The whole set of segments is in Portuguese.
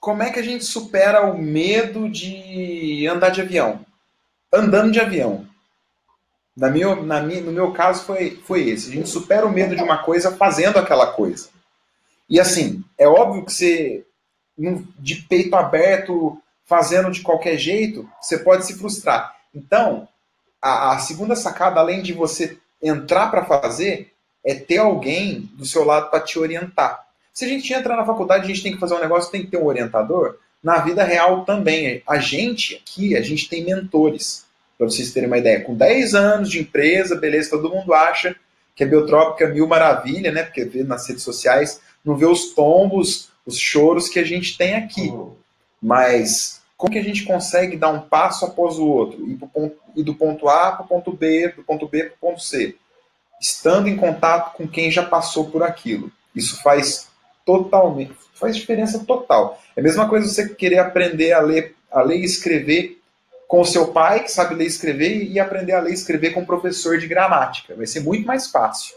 como é que a gente supera o medo de andar de avião? Andando de avião. Na minha, na minha, no meu caso foi, foi esse. A gente supera o medo de uma coisa fazendo aquela coisa. E assim, é óbvio que você, de peito aberto, fazendo de qualquer jeito, você pode se frustrar. Então, a, a segunda sacada, além de você entrar para fazer, é ter alguém do seu lado para te orientar. Se a gente entra na faculdade, a gente tem que fazer um negócio, tem que ter um orientador. Na vida real também. A gente aqui, a gente tem mentores. Para vocês terem uma ideia. Com 10 anos de empresa, beleza, todo mundo acha que a Biotrópica é mil maravilha, né? Porque vê nas redes sociais, não vê os tombos, os choros que a gente tem aqui. Uhum. Mas como que a gente consegue dar um passo após o outro? Ir, ponto, ir do ponto A para o ponto B, do ponto B para o ponto C. Estando em contato com quem já passou por aquilo. Isso faz totalmente, faz diferença total. É a mesma coisa você querer aprender a ler, a ler e escrever com o seu pai, que sabe ler e escrever, e aprender a ler e escrever com um professor de gramática. Vai ser muito mais fácil.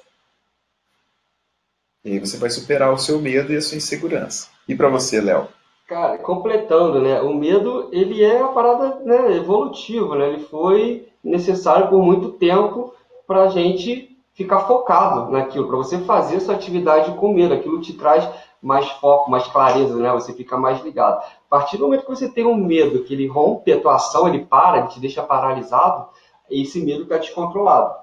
E aí você vai superar o seu medo e a sua insegurança. E para você, Léo? Cara, completando, né? O medo, ele é uma parada né, evolutiva, né? Ele foi necessário por muito tempo para a gente ficar focado naquilo, para você fazer sua atividade com medo. Aquilo te traz mais foco, mais clareza, né? Você fica mais ligado. A partir do momento que você tem um medo, que ele rompe a tua ação, ele para, ele te deixa paralisado, esse medo está descontrolado.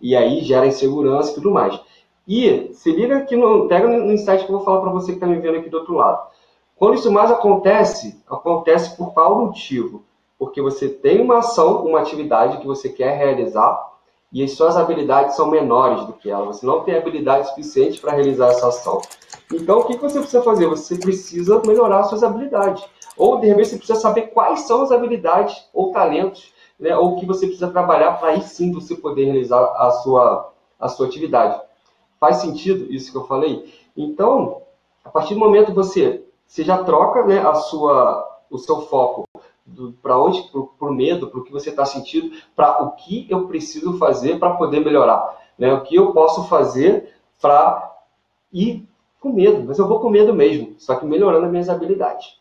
E aí gera insegurança e tudo mais. E se liga aqui, no, pega no insight que eu vou falar para você que está me vendo aqui do outro lado. Quando isso mais acontece, acontece por qual motivo? Porque você tem uma ação, uma atividade que você quer realizar e as suas habilidades são menores do que ela. Você não tem habilidade suficiente para realizar essa ação. Então, o que você precisa fazer? Você precisa melhorar suas habilidades. Ou, de repente, você precisa saber quais são as habilidades ou talentos, né, ou que você precisa trabalhar para aí sim você poder realizar a sua, a sua atividade. Faz sentido isso que eu falei? Então, a partir do momento que você você já troca né, a sua, o seu foco para onde, por medo, para o que você está sentindo, para o que eu preciso fazer para poder melhorar, né? O que eu posso fazer para ir com medo, mas eu vou com medo mesmo, só que melhorando as minhas habilidades.